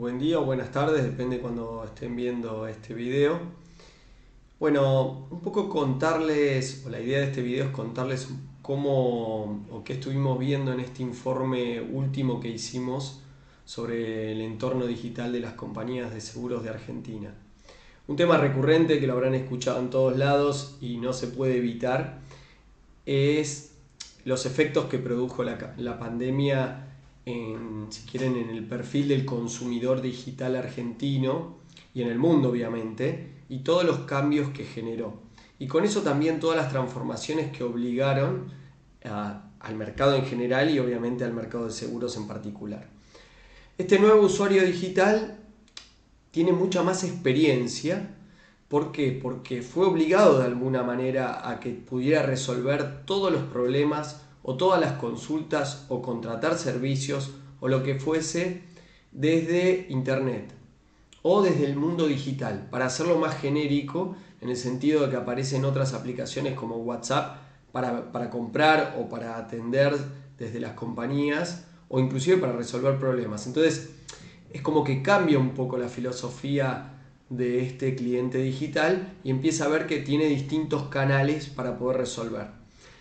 buen día o buenas tardes, depende cuando estén viendo este video. Bueno, un poco contarles, o la idea de este video es contarles cómo o qué estuvimos viendo en este informe último que hicimos sobre el entorno digital de las compañías de seguros de Argentina. Un tema recurrente que lo habrán escuchado en todos lados y no se puede evitar es los efectos que produjo la, la pandemia si quieren, en el perfil del consumidor digital argentino y en el mundo, obviamente, y todos los cambios que generó. Y con eso también todas las transformaciones que obligaron al mercado en general y obviamente al mercado de seguros en particular. Este nuevo usuario digital tiene mucha más experiencia. Porque fue obligado de alguna manera a que pudiera resolver todos los problemas o todas las consultas o contratar servicios o lo que fuese desde Internet o desde el mundo digital, para hacerlo más genérico en el sentido de que aparecen otras aplicaciones como WhatsApp para, para comprar o para atender desde las compañías o inclusive para resolver problemas. Entonces es como que cambia un poco la filosofía de este cliente digital y empieza a ver que tiene distintos canales para poder resolver.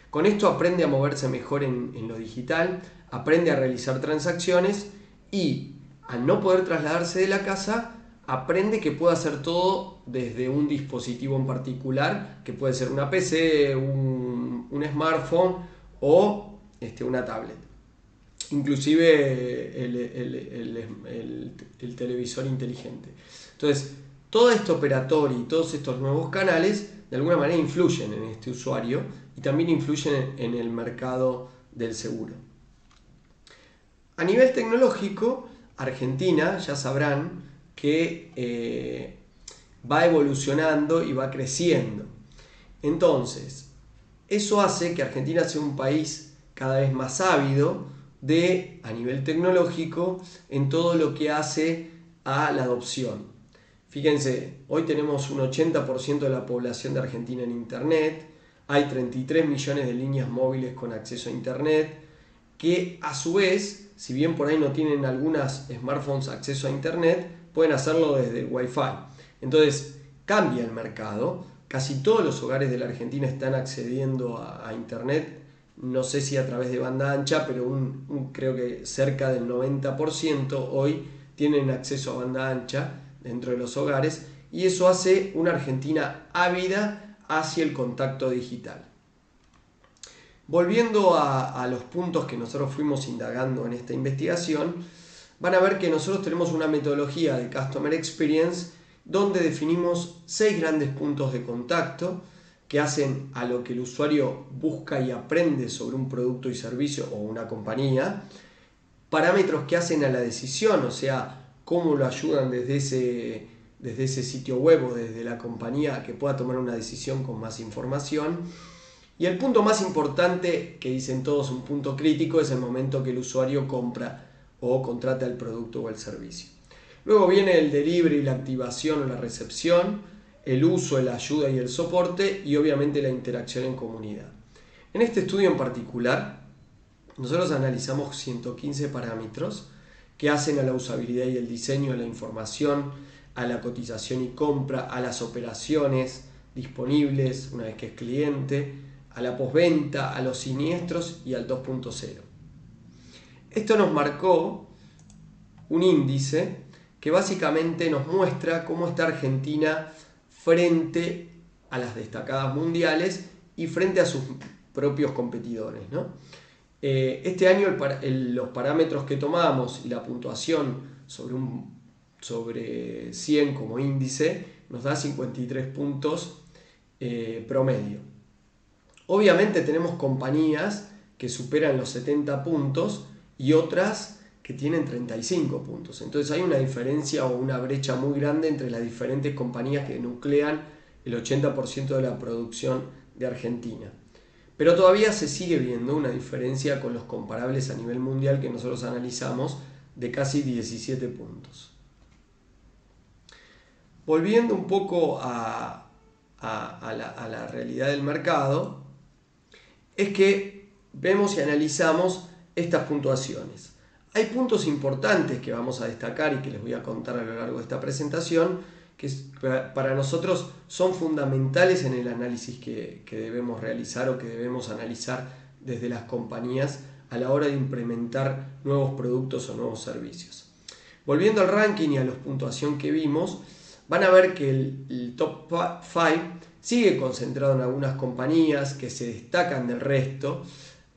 Con esto aprende a moverse mejor en, lo digital, aprende a realizar transacciones y al no poder trasladarse de la casa, aprende que puede hacer todo desde un dispositivo en particular, que puede ser una PC, un, smartphone o este, una tablet. Inclusive el, el, televisor inteligente. Entonces, todo este operatorio y todos estos nuevos canales de alguna manera influyen en este usuario y también influyen en el mercado del seguro. A nivel tecnológico, Argentina, ya sabrán, que eh, va evolucionando y va creciendo. Entonces, eso hace que Argentina sea un país cada vez más ávido de, a nivel tecnológico, en todo lo que hace a la adopción. Fíjense, hoy tenemos un 80% de la población de Argentina en Internet, hay 33 millones de líneas móviles con acceso a Internet, que a su vez, si bien por ahí no tienen algunas smartphones acceso a Internet, pueden hacerlo desde el Wi-Fi. Entonces, cambia el mercado. Casi todos los hogares de la Argentina están accediendo a, Internet. No sé si a través de banda ancha, pero un, creo que cerca del 90% hoy tienen acceso a banda ancha dentro de los hogares. Y eso hace una Argentina ávida hacia el contacto digital. Volviendo a, los puntos que nosotros fuimos indagando en esta investigación, van a ver que nosotros tenemos una metodología de Customer Experience donde definimos seis grandes puntos de contacto que hacen a lo que el usuario busca y aprende sobre un producto y servicio o una compañía, parámetros que hacen a la decisión, o sea, cómo lo ayudan desde ese desde ese sitio web o desde la compañía que pueda tomar una decisión con más información. Y el punto más importante, que dicen todos un punto crítico, es el momento que el usuario compra o contrata el producto o el servicio. Luego viene el delivery, la activación o la recepción, el uso, la ayuda y el soporte y obviamente la interacción en comunidad. En este estudio en particular, nosotros analizamos 115 parámetros que hacen a la usabilidad y el diseño de la información, a la cotización y compra, a las operaciones disponibles una vez que es cliente, a la postventa, a los siniestros y al 2.0. Esto nos marcó un índice que básicamente nos muestra cómo está Argentina frente a las destacadas mundiales y frente a sus propios competidores. Eh, este año los parámetros que tomamos y la puntuación sobre un sobre 100 como índice, nos da 53 puntos eh, promedio. Obviamente tenemos compañías que superan los 70 puntos y otras que tienen 35 puntos. Entonces hay una diferencia o una brecha muy grande entre las diferentes compañías que nuclean el 80% de la producción de Argentina. Pero todavía se sigue viendo una diferencia con los comparables a nivel mundial que nosotros analizamos de casi 17 puntos. Volviendo un poco a, la, realidad del mercado, es que vemos y analizamos estas puntuaciones. Hay puntos importantes que vamos a destacar y que les voy a contar a lo largo de esta presentación, que para nosotros son fundamentales en el análisis que, que debemos realizar o que debemos analizar desde las compañías a la hora de implementar nuevos productos o nuevos servicios. Volviendo al ranking y a la puntuación que vimos, van a ver que el, top 5 sigue concentrado en algunas compañías que se destacan del resto,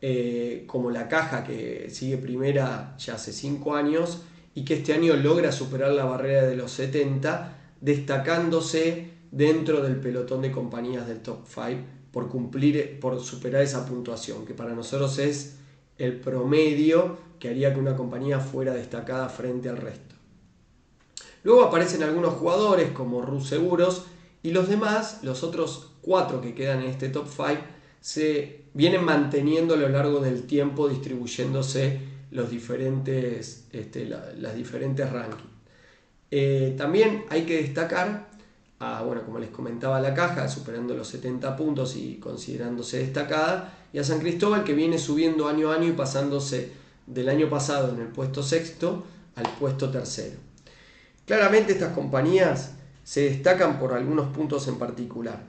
eh, como la caja que sigue primera ya hace 5 años y que este año logra superar la barrera de los 70, destacándose dentro del pelotón de compañías del top 5 por cumplir, por superar esa puntuación, que para nosotros es el promedio que haría que una compañía fuera destacada frente al resto. Luego aparecen algunos jugadores como Rus Seguros y los demás, los otros cuatro que quedan en este top 5, se vienen manteniendo a lo largo del tiempo distribuyéndose los diferentes, este, las diferentes rankings. Eh, también hay que destacar, bueno, como les comentaba la caja, superando los 70 puntos y considerándose destacada, y a San Cristóbal que viene subiendo año a año y pasándose del año pasado en el puesto sexto al puesto tercero. Claramente estas compañías se destacan por algunos puntos en particular.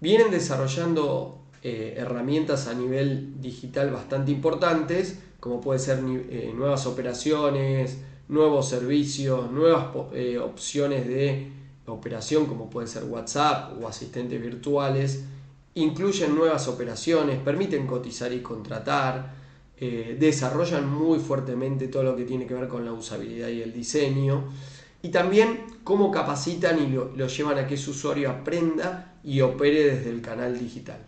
Vienen desarrollando eh, herramientas a nivel digital bastante importantes, como puede ser eh, nuevas operaciones, nuevos servicios, nuevas eh, opciones de operación como puede ser WhatsApp o asistentes virtuales, incluyen nuevas operaciones, permiten cotizar y contratar, eh, desarrollan muy fuertemente todo lo que tiene que ver con la usabilidad y el diseño, y también cómo capacitan y lo, llevan a que su usuario aprenda y opere desde el canal digital.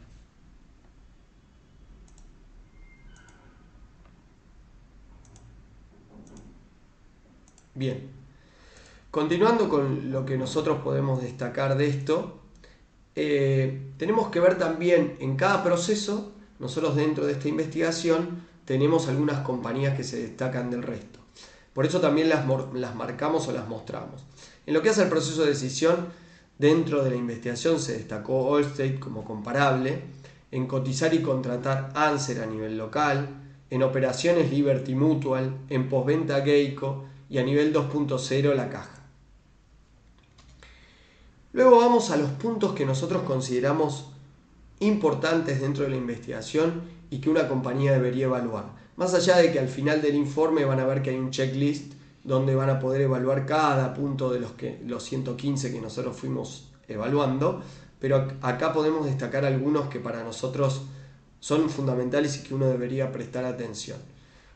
Bien, continuando con lo que nosotros podemos destacar de esto, eh, tenemos que ver también en cada proceso, nosotros dentro de esta investigación tenemos algunas compañías que se destacan del resto. Por eso también las, las marcamos o las mostramos. En lo que hace al proceso de decisión, dentro de la investigación se destacó Allstate como comparable, en cotizar y contratar Answer a nivel local, en operaciones Liberty Mutual, en postventa Geico y a nivel 2.0 la caja. Luego vamos a los puntos que nosotros consideramos importantes dentro de la investigación y que una compañía debería evaluar. Más allá de que al final del informe van a ver que hay un checklist donde van a poder evaluar cada punto de los, que, los 115 que nosotros fuimos evaluando, pero acá podemos destacar algunos que para nosotros son fundamentales y que uno debería prestar atención.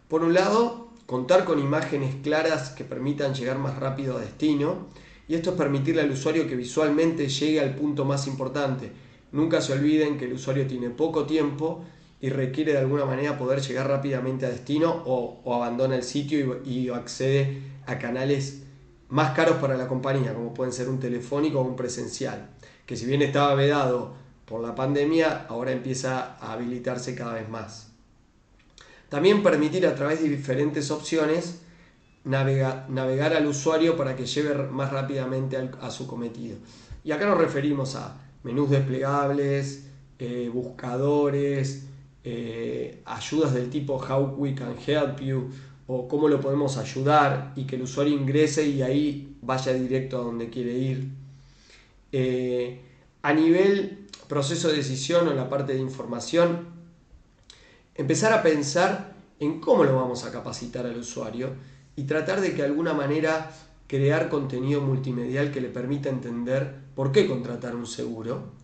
Por un lado, contar con imágenes claras que permitan llegar más rápido a destino y esto es permitirle al usuario que visualmente llegue al punto más importante. Nunca se olviden que el usuario tiene poco tiempo y requiere de alguna manera poder llegar rápidamente a destino o, abandona el sitio y, accede a canales más caros para la compañía, como pueden ser un telefónico o un presencial, que si bien estaba vedado por la pandemia, ahora empieza a habilitarse cada vez más. También permitir a través de diferentes opciones navegar al usuario para que lleve más rápidamente a su cometido. Y acá nos referimos a menús desplegables, eh, buscadores, eh, ayudas del tipo How we can help you o cómo lo podemos ayudar y que el usuario ingrese y ahí vaya directo a donde quiere ir. Eh, a nivel proceso de decisión o la parte de información, empezar a pensar en cómo lo vamos a capacitar al usuario y tratar de que de alguna manera crear contenido multimedial que le permita entender por qué contratar un seguro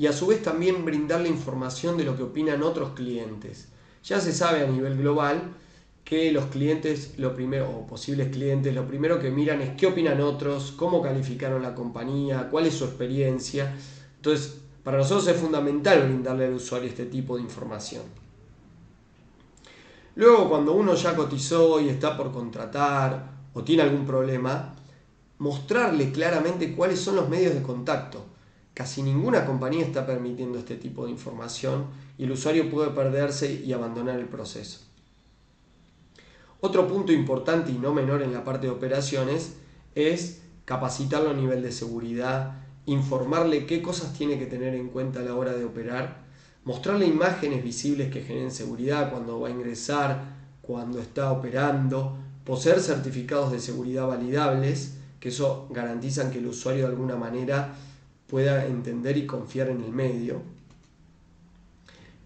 y a su vez también brindarle información de lo que opinan otros clientes. Ya se sabe a nivel global que los clientes, lo primero, o posibles clientes, lo primero que miran es qué opinan otros, cómo calificaron la compañía, cuál es su experiencia. Entonces, para nosotros es fundamental brindarle al usuario este tipo de información. Luego, cuando uno ya cotizó y está por contratar o tiene algún problema, mostrarle claramente cuáles son los medios de contacto. Casi ninguna compañía está permitiendo este tipo de información y el usuario puede perderse y abandonar el proceso. Otro punto importante y no menor en la parte de operaciones es capacitarlo a nivel de seguridad, informarle qué cosas tiene que tener en cuenta a la hora de operar mostrarle imágenes visibles que generen seguridad cuando va a ingresar, cuando está operando, poseer certificados de seguridad validables, que eso garantizan que el usuario de alguna manera pueda entender y confiar en el medio.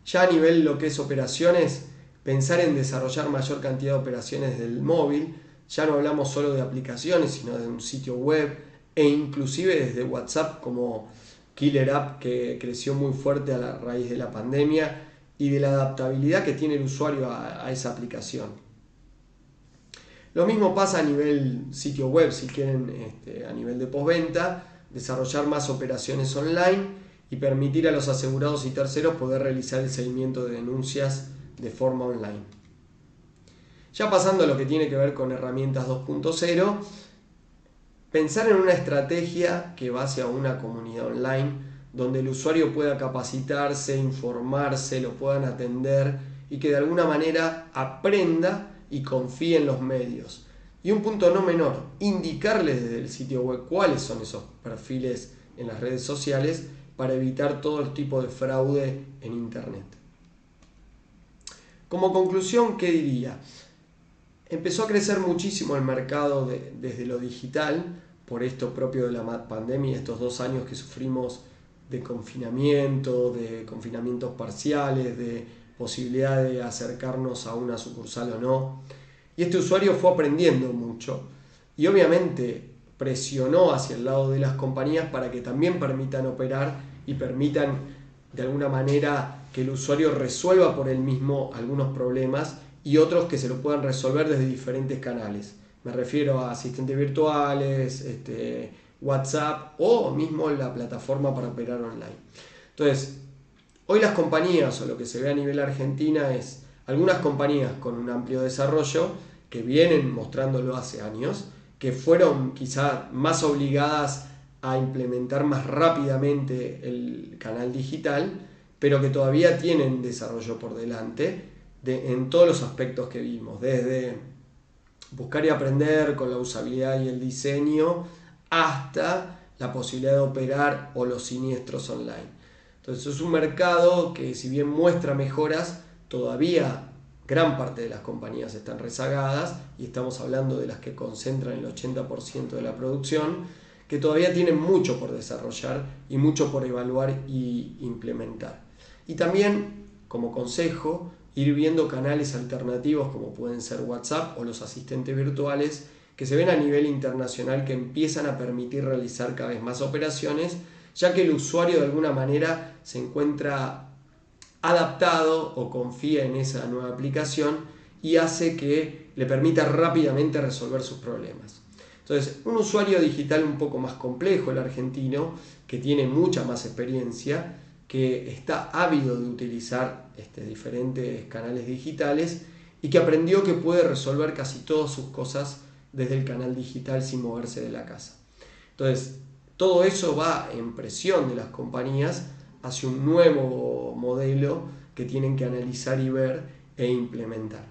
Ya a nivel lo que es operaciones, pensar en desarrollar mayor cantidad de operaciones del móvil, ya no hablamos solo de aplicaciones, sino de un sitio web e inclusive desde WhatsApp como killer app que creció muy fuerte a la raíz de la pandemia y de la adaptabilidad que tiene el usuario a, esa aplicación. Lo mismo pasa a nivel sitio web, si quieren, este, a nivel de postventa, desarrollar más operaciones online y permitir a los asegurados y terceros poder realizar el seguimiento de denuncias de forma online. Ya pasando a lo que tiene que ver con herramientas 2.0, pensar en una estrategia que va hacia una comunidad online donde el usuario pueda capacitarse, informarse, lo puedan atender y que de alguna manera aprenda y confíe en los medios. Y un punto no menor, indicarles desde el sitio web cuáles son esos perfiles en las redes sociales para evitar todo el tipo de fraude en Internet. Como conclusión, ¿qué diría? Empezó a crecer muchísimo el mercado desde lo digital, por esto propio de la pandemia, estos dos años que sufrimos de confinamiento, de confinamientos parciales, de posibilidad de acercarnos a una sucursal o no. Y este usuario fue aprendiendo mucho y obviamente presionó hacia el lado de las compañías para que también permitan operar y permitan de alguna manera que el usuario resuelva por él mismo algunos problemas y otros que se lo puedan resolver desde diferentes canales. Me refiero a asistentes virtuales, este, WhatsApp o mismo la plataforma para operar online. Entonces, hoy las compañías o lo que se ve a nivel argentina es algunas compañías con un amplio desarrollo que vienen mostrándolo hace años, que fueron quizá más obligadas a implementar más rápidamente el canal digital, pero que todavía tienen desarrollo por delante en todos los aspectos que vimos, desde buscar y aprender con la usabilidad y el diseño, hasta la posibilidad de operar o los siniestros online. Entonces es un mercado que si bien muestra mejoras, todavía gran parte de las compañías están rezagadas y estamos hablando de las que concentran el 80% de la producción, que todavía tienen mucho por desarrollar y mucho por evaluar y implementar. Y también, como consejo, ir viendo canales alternativos como pueden ser WhatsApp o los asistentes virtuales que se ven a nivel internacional que empiezan a permitir realizar cada vez más operaciones, ya que el usuario de alguna manera se encuentra adaptado o confía en esa nueva aplicación y hace que le permita rápidamente resolver sus problemas. Entonces, un usuario digital un poco más complejo, el argentino, que tiene mucha más experiencia, que está ávido de utilizar este, diferentes canales digitales y que aprendió que puede resolver casi todas sus cosas desde el canal digital sin moverse de la casa. Entonces, todo eso va en presión de las compañías hacia un nuevo modelo que tienen que analizar y ver e implementar.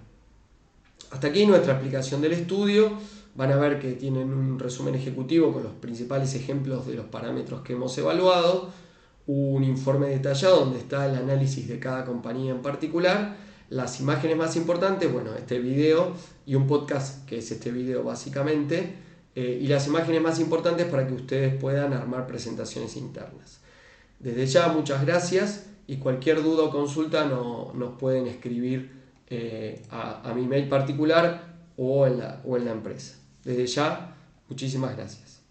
Hasta aquí nuestra explicación del estudio. Van a ver que tienen un resumen ejecutivo con los principales ejemplos de los parámetros que hemos evaluado, un informe detallado donde está el análisis de cada compañía en particular las imágenes más importantes, bueno, este video y un podcast que es este video básicamente, eh, y las imágenes más importantes para que ustedes puedan armar presentaciones internas. Desde ya, muchas gracias y cualquier duda o consulta no, nos pueden escribir eh, a, a, mi mail particular o en, la, o en la empresa. Desde ya, muchísimas gracias.